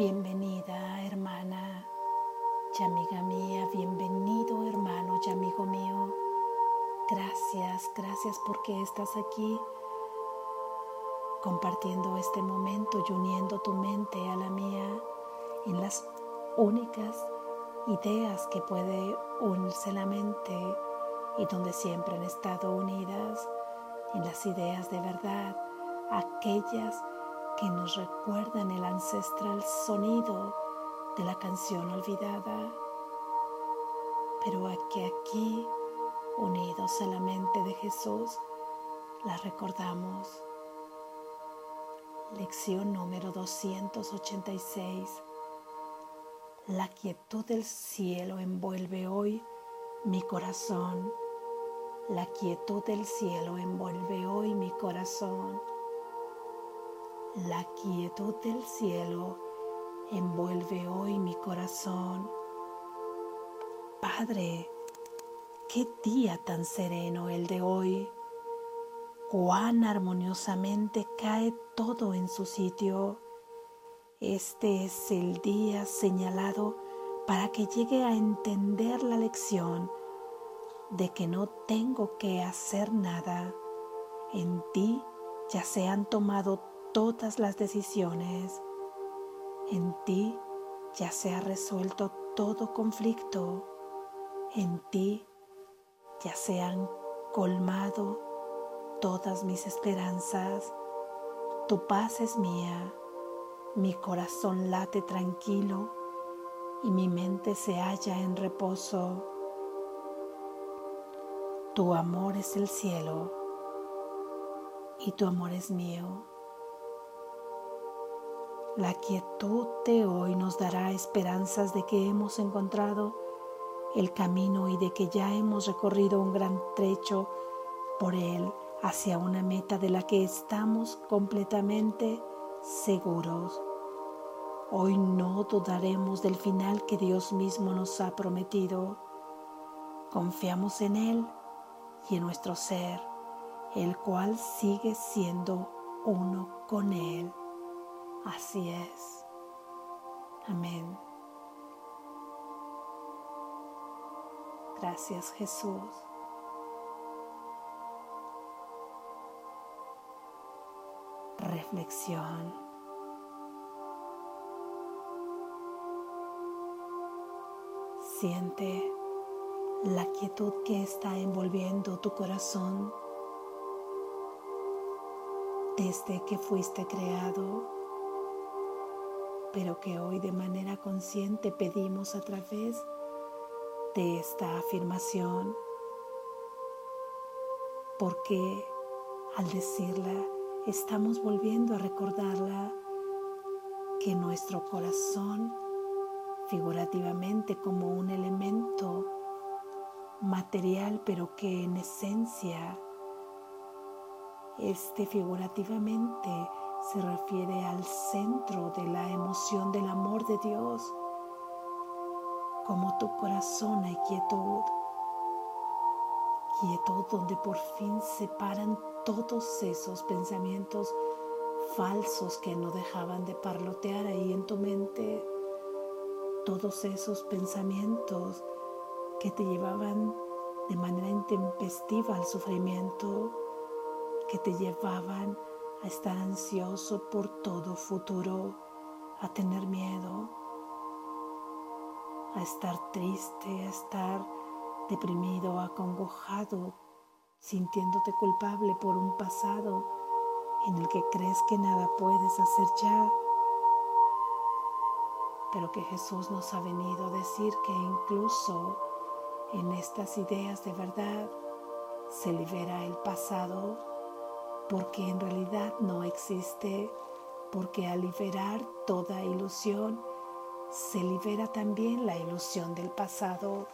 Bienvenida hermana y amiga mía, bienvenido hermano y amigo mío. Gracias, gracias porque estás aquí compartiendo este momento y uniendo tu mente a la mía en las únicas ideas que puede unirse la mente y donde siempre han estado unidas en las ideas de verdad, aquellas que nos recuerdan el ancestral sonido de la canción olvidada, pero que aquí, unidos a la mente de Jesús, la recordamos. Lección número 286. La quietud del cielo envuelve hoy mi corazón. La quietud del cielo envuelve hoy mi corazón. La quietud del cielo envuelve hoy mi corazón. Padre, qué día tan sereno el de hoy. Cuán armoniosamente cae todo en su sitio. Este es el día señalado para que llegue a entender la lección de que no tengo que hacer nada. En ti ya se han tomado todas las decisiones. En ti ya se ha resuelto todo conflicto. En ti ya se han colmado todas mis esperanzas. Tu paz es mía. Mi corazón late tranquilo y mi mente se halla en reposo. Tu amor es el cielo y tu amor es mío. La quietud de hoy nos dará esperanzas de que hemos encontrado el camino y de que ya hemos recorrido un gran trecho por él hacia una meta de la que estamos completamente seguros. Hoy no dudaremos del final que Dios mismo nos ha prometido. Confiamos en Él y en nuestro ser, el cual sigue siendo uno con Él. Así es. Amén. Gracias Jesús. Reflexión. Siente la quietud que está envolviendo tu corazón desde que fuiste creado pero que hoy de manera consciente pedimos a través de esta afirmación, porque al decirla estamos volviendo a recordarla que nuestro corazón, figurativamente como un elemento material, pero que en esencia, este figurativamente se refiere al centro de la emoción del amor de Dios. Como tu corazón hay quietud, quietud donde por fin se paran todos esos pensamientos falsos que no dejaban de parlotear ahí en tu mente, todos esos pensamientos que te llevaban de manera intempestiva al sufrimiento, que te llevaban a estar ansioso por todo futuro, a tener miedo, a estar triste, a estar deprimido, acongojado, sintiéndote culpable por un pasado en el que crees que nada puedes hacer ya, pero que Jesús nos ha venido a decir que incluso en estas ideas de verdad se libera el pasado porque en realidad no existe, porque al liberar toda ilusión, se libera también la ilusión del pasado,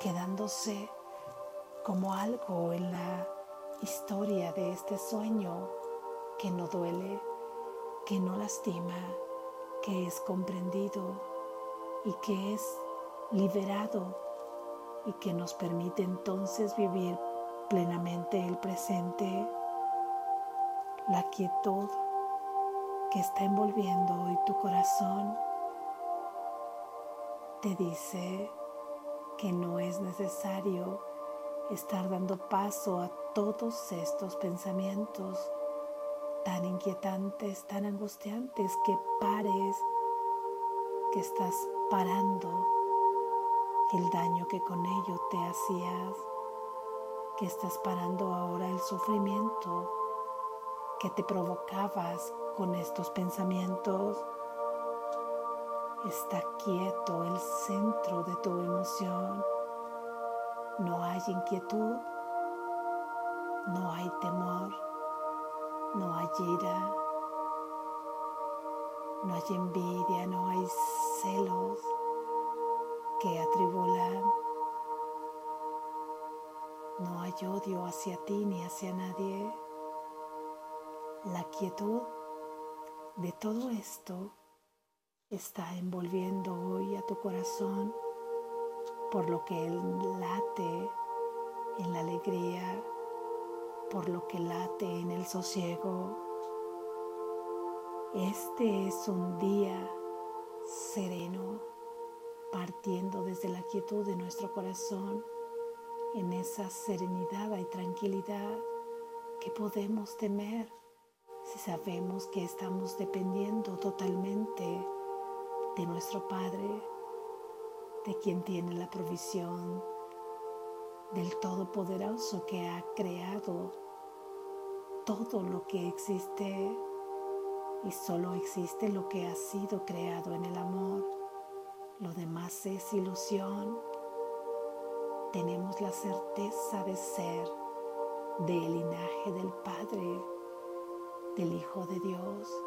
quedándose como algo en la historia de este sueño que no duele, que no lastima, que es comprendido y que es liberado y que nos permite entonces vivir plenamente el presente, la quietud que está envolviendo hoy tu corazón te dice que no es necesario estar dando paso a todos estos pensamientos tan inquietantes, tan angustiantes, que pares, que estás parando el daño que con ello te hacías, que estás parando ahora el sufrimiento que te provocabas con estos pensamientos. Está quieto el centro de tu emoción. No hay inquietud, no hay temor, no hay ira, no hay envidia, no hay celos que atribulan. No hay odio hacia ti ni hacia nadie. La quietud de todo esto está envolviendo hoy a tu corazón, por lo que él late en la alegría, por lo que late en el sosiego. Este es un día sereno, partiendo desde la quietud de nuestro corazón, en esa serenidad y tranquilidad que podemos temer si sabemos que estamos dependiendo totalmente de nuestro Padre, de quien tiene la provisión, del Todopoderoso que ha creado todo lo que existe y solo existe lo que ha sido creado en el amor. Lo demás es ilusión. Tenemos la certeza de ser del linaje del Padre del Hijo de Dios.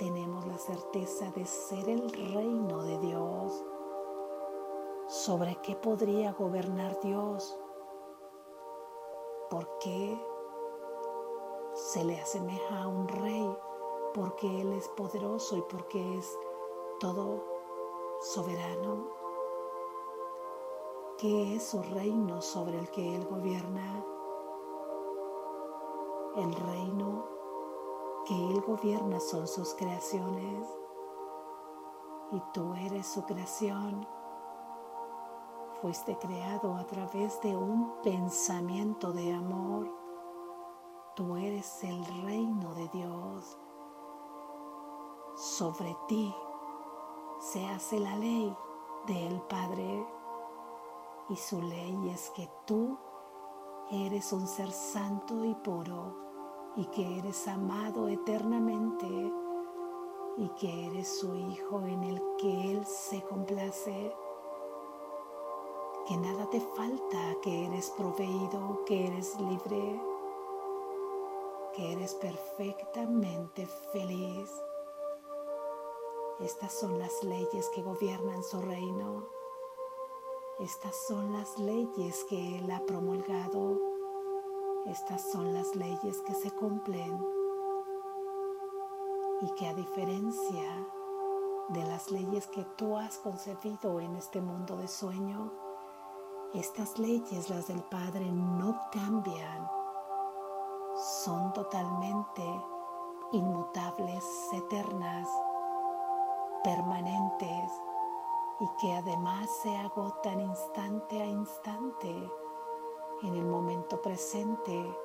Tenemos la certeza de ser el reino de Dios. ¿Sobre qué podría gobernar Dios? ¿Por qué se le asemeja a un rey? Porque Él es poderoso y porque es todo soberano. ¿Qué es su reino sobre el que Él gobierna? El reino que Él gobierna son sus creaciones y tú eres su creación. Fuiste creado a través de un pensamiento de amor. Tú eres el reino de Dios. Sobre ti se hace la ley del Padre y su ley es que tú eres un ser santo y puro y que eres amado eternamente y que eres su Hijo en el que Él se complace, que nada te falta, que eres proveído, que eres libre, que eres perfectamente feliz. Estas son las leyes que gobiernan su reino. Estas son las leyes que Él ha promulgado. Estas son las leyes que se cumplen. Y que a diferencia de las leyes que tú has concebido en este mundo de sueño, estas leyes, las del Padre, no cambian, son totalmente inmutables, eternas, permanentes y que además se agotan instante a instante en el momento presente,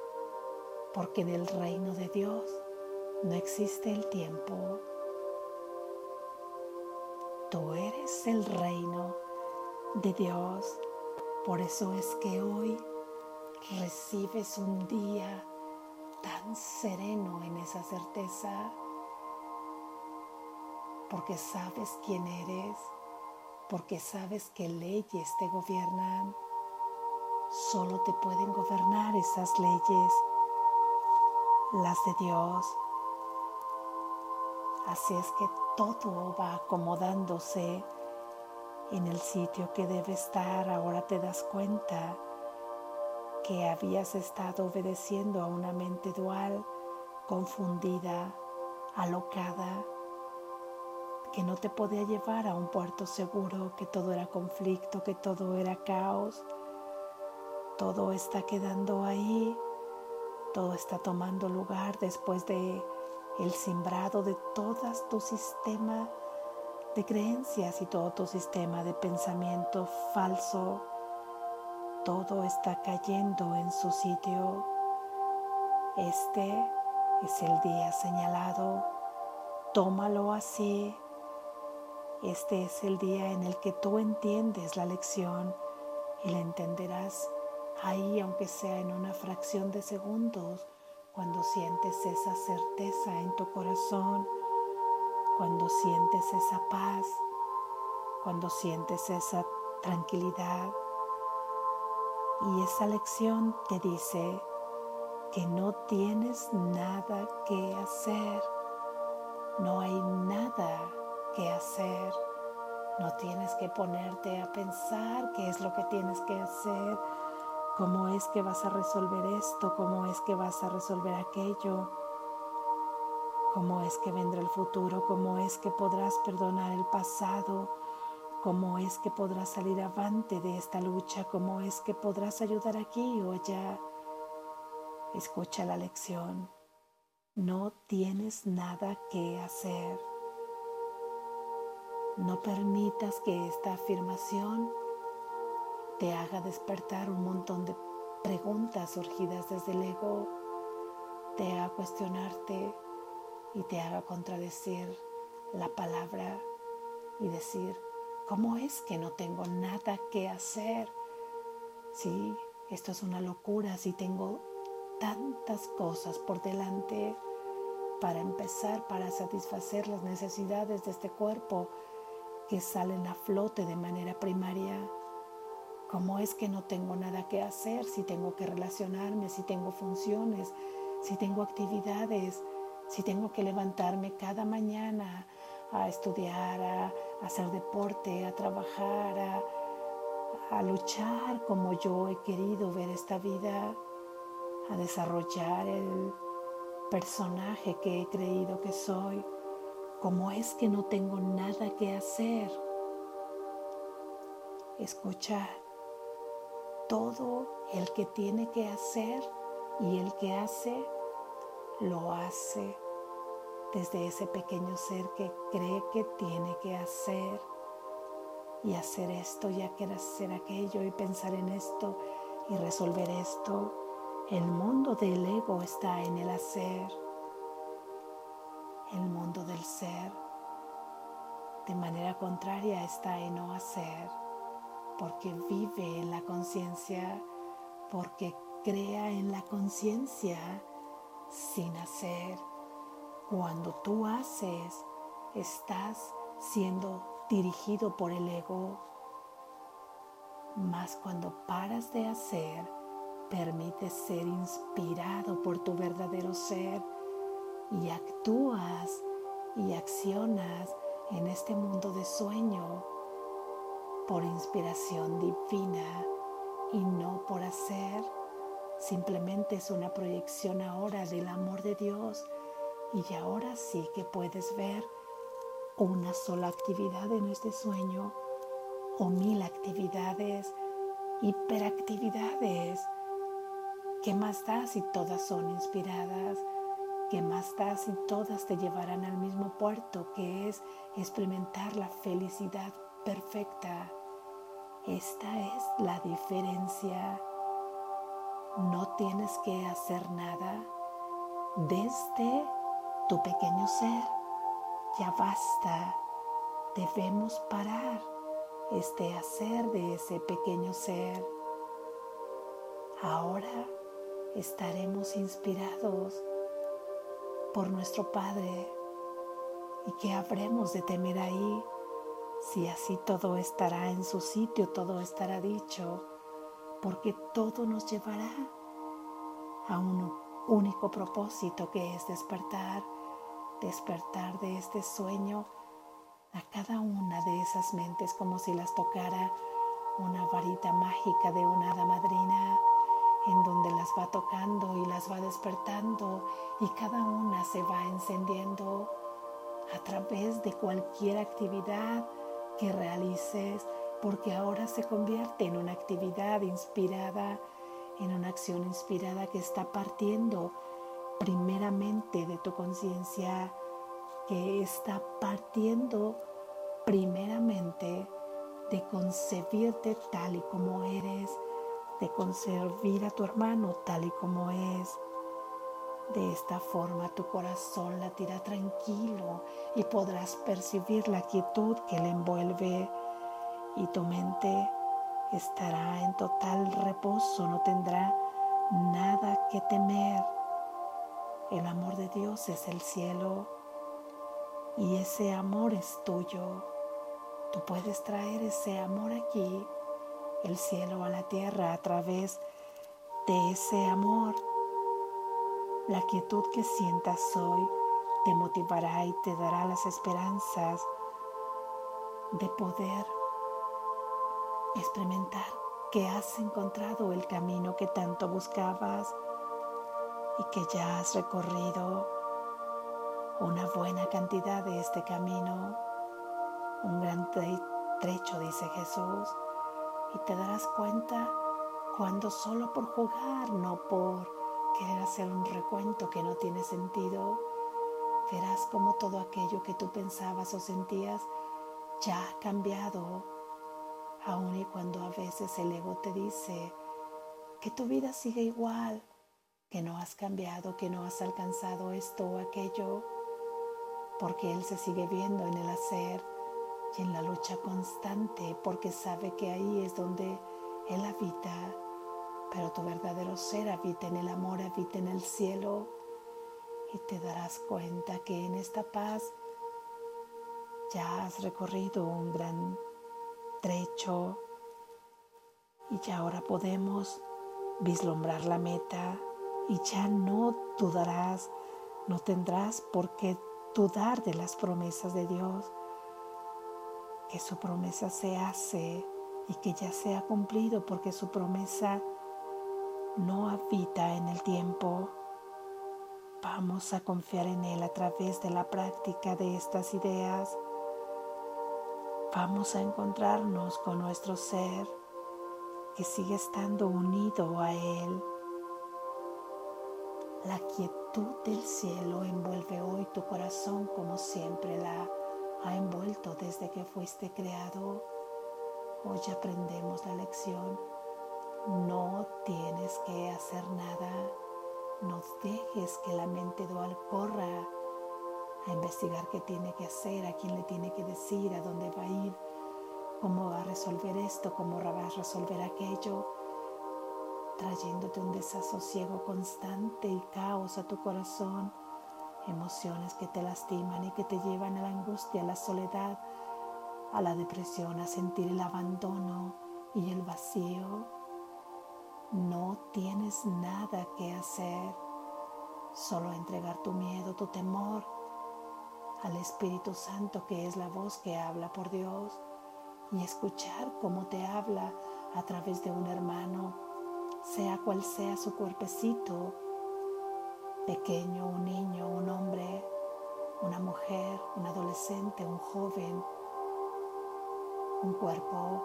porque en el reino de Dios no existe el tiempo. Tú eres el reino de Dios. Por eso es que hoy recibes un día tan sereno en esa certeza, porque sabes quién eres, porque sabes que leyes te gobiernan Solo te pueden gobernar esas leyes, las de Dios. Así es que todo va acomodándose en el sitio que debe estar. Ahora te das cuenta que habías estado obedeciendo a una mente dual, confundida, alocada, que no te podía llevar a un puerto seguro, que todo era conflicto, que todo era caos todo está quedando ahí, todo está tomando lugar después de el simbrado de todo tu sistema de creencias y todo tu sistema de pensamiento falso, todo está cayendo en su sitio. Este es el día señalado. Tómalo así. Este es el día en el que tú entiendes la lección y la entenderás ahí, aunque sea en una fracción de segundos, cuando sientes esa certeza en tu corazón, cuando sientes esa paz, cuando sientes esa tranquilidad. Y esa lección te dice que no tienes nada que hacer, no hay nada que hacer, no tienes que ponerte a pensar qué es lo que tienes que hacer cómo es que vas a resolver esto, cómo es que vas a resolver aquello, cómo es que vendrá el futuro, cómo es que podrás perdonar el pasado, cómo es que podrás salir avante de esta lucha, cómo es que podrás ayudar aquí o allá. Escucha la lección. No tienes nada que hacer. No permitas que esta afirmación te haga despertar un montón de preguntas surgidas desde el ego, te haga cuestionarte y te haga contradecir la palabra y decir, ¿cómo es que no tengo nada que hacer? Sí, esto es una locura, si tengo tantas cosas por delante para empezar, para satisfacer las necesidades de este cuerpo que salen a flote de manera primaria ¿Cómo es que no tengo nada que hacer si tengo que relacionarme, si tengo funciones, si tengo actividades, si tengo que levantarme cada mañana a estudiar, a, hacer deporte, a trabajar, a, luchar como yo he querido ver esta vida, a desarrollar el personaje que he creído que soy? ¿Cómo es que no tengo nada que hacer? Escuchar todo el que tiene que hacer y el que hace, lo hace desde ese pequeño ser que cree que tiene que hacer y hacer esto y hacer aquello y pensar en esto y resolver esto. El mundo del ego está en el hacer, el mundo del ser de manera contraria está en no hacer porque vive en la conciencia, porque crea en la conciencia sin hacer. Cuando tú haces, estás siendo dirigido por el ego. Mas cuando paras de hacer, permites ser inspirado por tu verdadero ser y actúas y accionas en este mundo de sueño por inspiración divina y no por hacer. Simplemente es una proyección ahora del amor de Dios y ahora sí que puedes ver una sola actividad en este sueño o mil actividades, hiperactividades. ¿Qué más da si todas son inspiradas? ¿Qué más da si todas te llevarán al mismo puerto que es experimentar la felicidad perfecta? Esta es la diferencia. No tienes que hacer nada desde tu pequeño ser. Ya basta. Debemos parar este hacer de ese pequeño ser. Ahora estaremos inspirados por nuestro Padre y que habremos de temer ahí si así todo estará en su sitio, todo estará dicho, porque todo nos llevará a un único propósito que es despertar, despertar de este sueño a cada una de esas mentes como si las tocara una varita mágica de una hada madrina en donde las va tocando y las va despertando y cada una se va encendiendo a través de cualquier actividad que realices, porque ahora se convierte en una actividad inspirada, en una acción inspirada que está partiendo primeramente de tu conciencia que está partiendo primeramente de concebirte tal y como eres, de concebir a tu hermano tal y como es. De esta forma tu corazón latirá tranquilo y podrás percibir la quietud que le envuelve y tu mente estará en total reposo, no tendrá nada que temer. El amor de Dios es el cielo y ese amor es tuyo. Tú puedes traer ese amor aquí, el cielo a la tierra a través de ese amor. La quietud que sientas hoy te motivará y te dará las esperanzas de poder experimentar que has encontrado el camino que tanto buscabas y que ya has recorrido una buena cantidad de este camino, un gran trecho, dice Jesús, y te darás cuenta cuando solo por jugar, no por querer hacer un recuento que no tiene sentido, verás como todo aquello que tú pensabas o sentías ya ha cambiado. Aun y cuando a veces el ego te dice que tu vida sigue igual, que no has cambiado, que no has alcanzado esto o aquello, porque Él se sigue viendo en el hacer y en la lucha constante, porque sabe que ahí es donde Él habita, pero tu verdadero ser habita en el amor, habita en el cielo, y te darás cuenta que en esta paz ya has recorrido un gran trecho y ya ahora podemos vislumbrar la meta y ya no dudarás, no tendrás por qué dudar de las promesas de Dios, que su promesa se hace y que ya se ha cumplido porque su promesa no habita en el tiempo. Vamos a confiar en Él a través de la práctica de estas ideas vamos a encontrarnos con nuestro ser que sigue estando unido a Él. La quietud del cielo envuelve hoy tu corazón como siempre la ha envuelto desde que fuiste creado. Hoy aprendemos la lección. No tienes que hacer nada. No dejes que la mente dual corra a investigar qué tiene que hacer, a quién le tiene que decir, a dónde va a ir, cómo va a resolver esto, cómo va a resolver aquello, trayéndote un desasosiego constante y caos a tu corazón, emociones que te lastiman y que te llevan a la angustia, a la soledad, a la depresión, a sentir el abandono y el vacío. No tienes nada que hacer, solo entregar tu miedo, tu temor al Espíritu Santo que es la voz que habla por Dios y escuchar cómo te habla a través de un hermano, sea cual sea su cuerpecito, pequeño, un niño, un hombre, una mujer, un adolescente, un joven, un cuerpo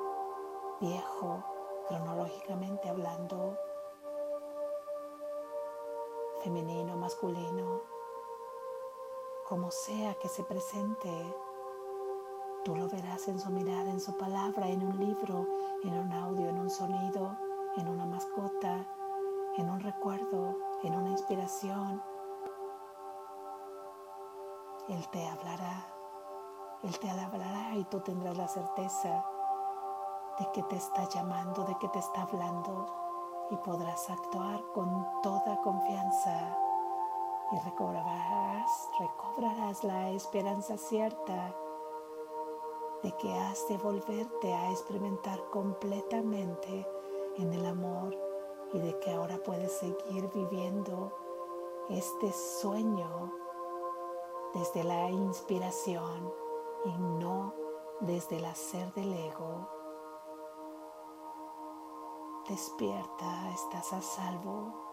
viejo, cronológicamente hablando, femenino, masculino, como sea que se presente. Tú lo verás en su mirada, en su palabra, en un libro, en un audio, en un sonido, en una mascota, en un recuerdo, en una inspiración. Él te hablará, Él te hablará y tú tendrás la certeza de que te está llamando, de que te está hablando y podrás actuar con toda confianza y recobrarás, recobrarás la esperanza cierta de que has de volverte a experimentar completamente en el amor y de que ahora puedes seguir viviendo este sueño desde la inspiración y no desde el hacer del ego. Despierta, estás a salvo.